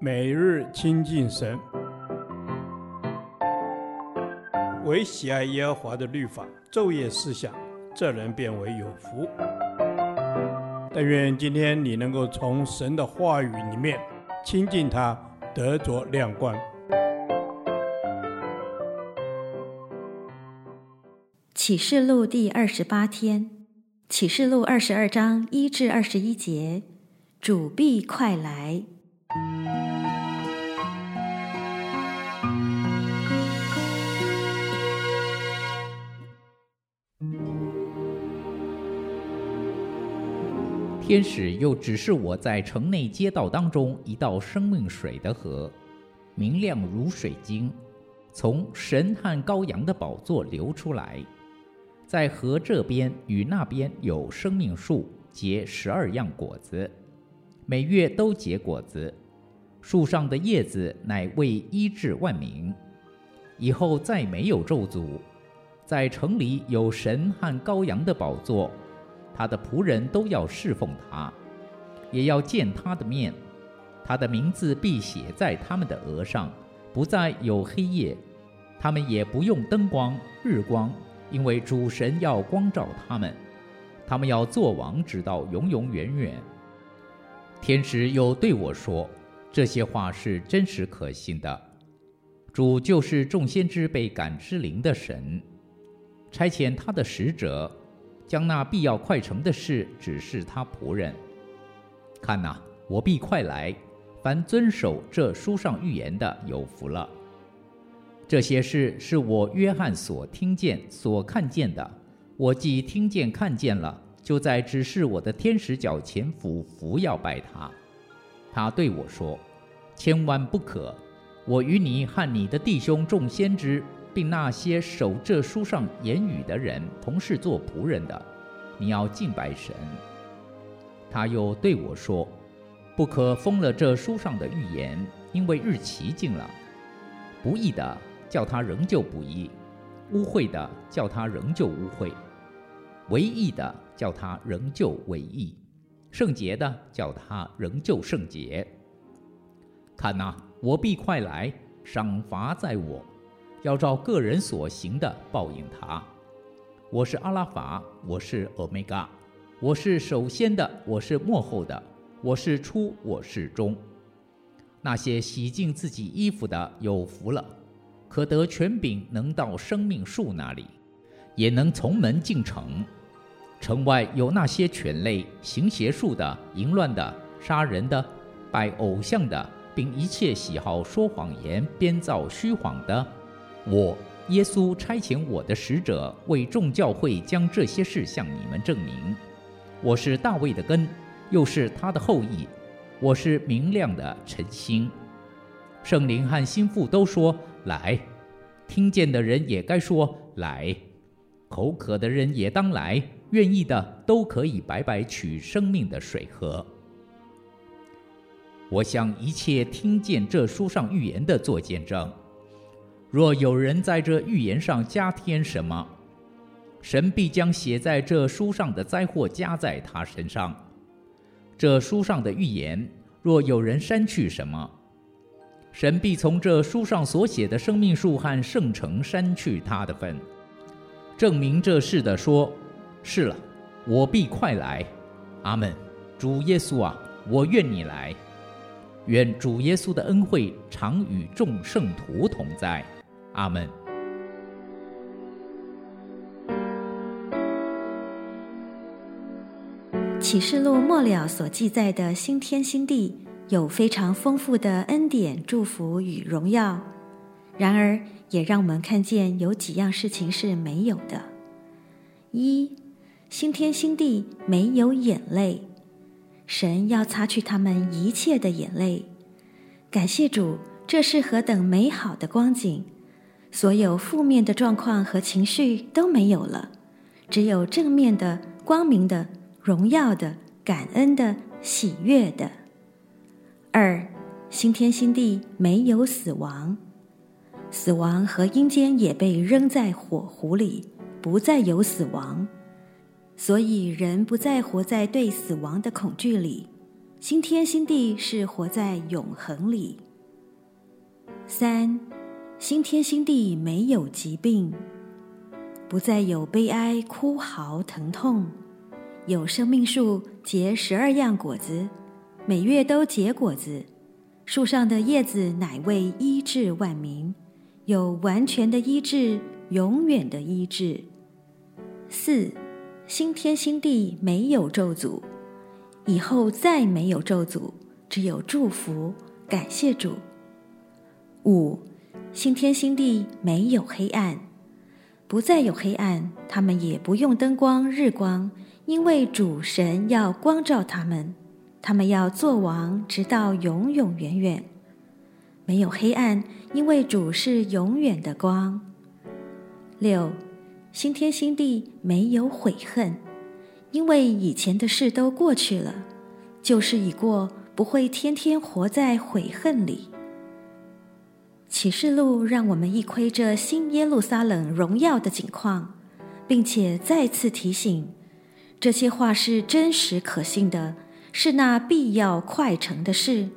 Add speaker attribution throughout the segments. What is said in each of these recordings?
Speaker 1: 每日亲近神，唯喜爱耶和华的律法，昼夜思想，这人便为有福。但愿今天你能够从神的话语里面亲近他，得着亮光。
Speaker 2: 启示录第二十八天，启示录二十二章一至二十一节，主必快来。
Speaker 3: 天使又指示我在城内街道当中一道生命水的河，明亮如水晶，从神和羔羊的宝座流出来。在河这边与那边有生命树，结十二样果子，每月都结果子。树上的叶子乃为医治万民。以后再没有咒诅。在城里有神和羔羊的宝座。他的仆人都要侍奉他，也要见他的面。他的名字必写在他们的额上，不再有黑夜。他们也不用灯光、日光，因为主神要光照他们。他们要做王，直到永永远远。天使又对我说：“这些话是真实可信的。主就是众先知被感之灵的神，差遣他的使者。”将那必要快成的事指示他仆人。看哪，我必快来。凡遵守这书上预言的，有福了。这些事是我约翰所听见、所看见的。我既听见、看见了，就在指示我的天使脚前俯伏要拜他。他对我说：“千万不可！我与你和你的弟兄众先知。”并那些守这书上言语的人，同是做仆人的，你要敬拜神。他又对我说：“不可封了这书上的预言，因为日期近了。不义的叫他仍旧不义，污秽的叫他仍旧污秽，唯义的叫他仍旧唯义，圣洁的叫他仍旧圣洁。看哪，我必快来，赏罚在我。”要照个人所行的报应他。我是阿拉法，我是欧米伽，我是首先的，我是末后的，我是初，我是终。那些洗净自己衣服的有福了，可得权柄，能到生命树那里，也能从门进城。城外有那些犬类、行邪术的、淫乱的、杀人的、拜偶像的，并一切喜好说谎言、编造虚谎的。我耶稣差遣我的使者，为众教会将这些事向你们证明。我是大卫的根，又是他的后裔。我是明亮的晨星。圣灵和心腹都说来，听见的人也该说来，口渴的人也当来，愿意的都可以白白取生命的水喝。我向一切听见这书上预言的做见证。若有人在这预言上加添什么，神必将写在这书上的灾祸加在他身上。这书上的预言，若有人删去什么，神必从这书上所写的生命树和圣城删去他的份。证明这事的说：是了，我必快来。阿门。主耶稣啊，我愿你来。愿主耶稣的恩惠常与众圣徒同在。阿门。
Speaker 2: 启示录末了所记载的新天新地，有非常丰富的恩典、祝福与荣耀。然而，也让我们看见有几样事情是没有的：一，新天新地没有眼泪，神要擦去他们一切的眼泪。感谢主，这是何等美好的光景！所有负面的状况和情绪都没有了，只有正面的、光明的、荣耀的、感恩的、喜悦的。二，新天新地没有死亡，死亡和阴间也被扔在火湖里，不再有死亡，所以人不再活在对死亡的恐惧里。新天新地是活在永恒里。三，新天新地没有疾病，不再有悲哀、哭嚎、疼痛，有生命树结十二样果子，每月都结果子，树上的叶子乃为医治万民，有完全的医治，永远的医治。四，新天新地没有咒诅。以后再没有咒诅，只有祝福。感谢主。五，新天新地没有黑暗，不再有黑暗，他们也不用灯光、日光，因为主神要光照他们，他们要做王，直到永永远远。没有黑暗，因为主是永远的光。六，新天新地没有悔恨。因为以前的事都过去了，旧事已过，不会天天活在悔恨里。启示录让我们一窥这新耶路撒冷荣耀的景况，并且再次提醒，这些话是真实可信的，是那必要快成的事。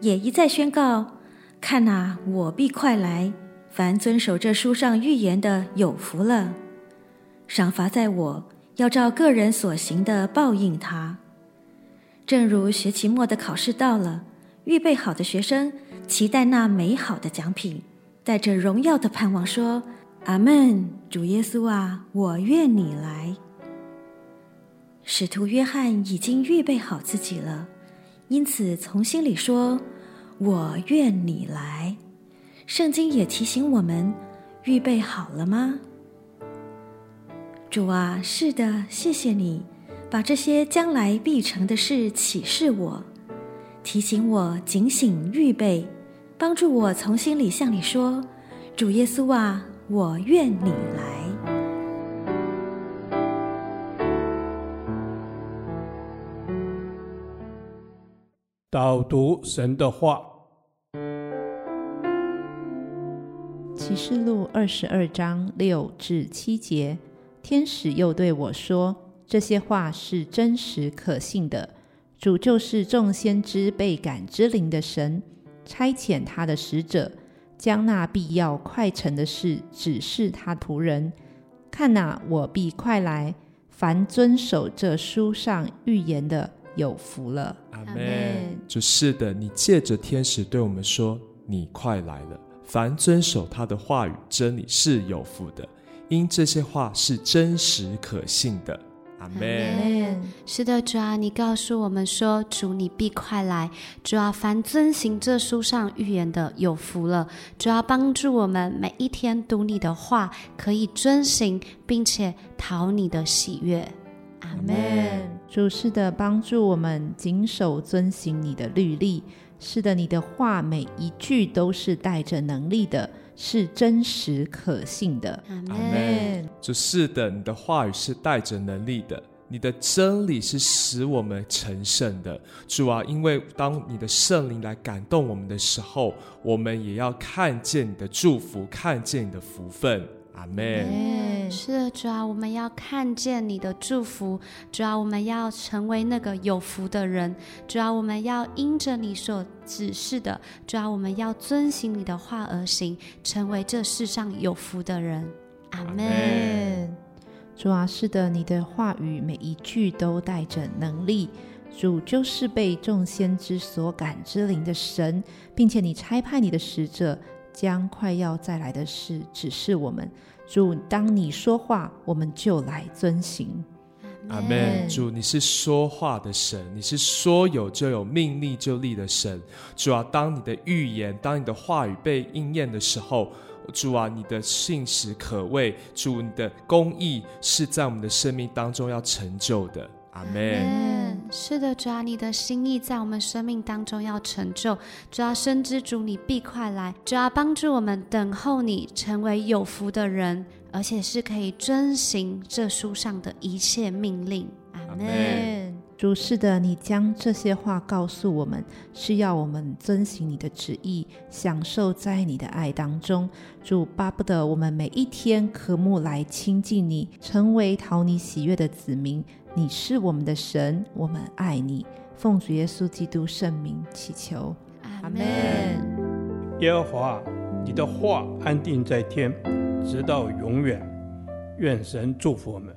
Speaker 2: 也一再宣告：看哪，我必快来，凡遵守这书上预言的，有福了。赏罚在我。要照个人所行的报应他。正如学期末的考试到了，预备好的学生期待那美好的奖品，带着荣耀的盼望说：“阿门，主耶稣啊，我愿你来。”使徒约翰已经预备好自己了，因此从心里说：“我愿你来。”圣经也提醒我们：预备好了吗？主啊，是的，谢谢你，把这些将来必成的事启示我，提醒我警醒预备，帮助我从心里向你说：“主耶稣啊，我愿你来。”
Speaker 1: 导读神的话，
Speaker 4: 启示录二十二章六至七节。天使又对我说：“这些话是真实可信的。主就是众先知被感之灵的神，差遣他的使者，将那必要快成的事指示他仆人。看哪，我必快来。凡遵守这书上预言的，有福了。”
Speaker 5: 阿门。就是的，你借着天使对我们说：“你快来了。”凡遵守他的话语真理是有福的。因这些话是真实可信的，阿门。
Speaker 6: 是的，主啊，你告诉我们说，主你必快来。主啊，凡遵行这书上预言的，有福了。主啊，帮助我们每一天读你的话，可以遵行，并且讨你的喜悦，阿门。
Speaker 4: 主是的，帮助我们谨守遵行你的律例。是的，你的话每一句都是带着能力的。是真实可信的，
Speaker 5: 阿门。就是的，你的话语是带着能力的，你的真理是使我们成圣的。主啊，因为当你的圣灵来感动我们的时候，我们也要看见你的祝福，看见你的福分。阿门。
Speaker 6: 是的，主啊，我们要看见你的祝福，主啊，我们要成为那个有福的人，主啊，我们要因着你所指示的，主啊，我们要遵行你的话而行，成为这世上有福的人。阿门。
Speaker 4: 主啊，是的，你的话语每一句都带着能力。主就是被众先知所感之灵的神，并且你差派你的使者。将快要再来的事指示我们，主，当你说话，我们就来遵行。
Speaker 5: 阿门。主，你是说话的神，你是说有就有，命立就立的神。主啊，当你的预言，当你的话语被应验的时候，主啊，你的信实可畏，主，你的公义是在我们的生命当中要成就的。阿门。
Speaker 6: 是的，主啊，你的心意在我们生命当中要成就。主啊，深知主你必快来。主啊，帮助我们等候你，成为有福的人，而且是可以遵行这书上的一切命令。阿门。
Speaker 4: 主是的，你将这些话告诉我们，是要我们遵行你的旨意，享受在你的爱当中。主巴不得我们每一天渴慕来亲近你，成为讨你喜悦的子民。你是我们的神，我们爱你。奉主耶稣基督圣名祈求，
Speaker 6: 阿门。
Speaker 1: 耶和华，你的话安定在天，直到永远。愿神祝福我们。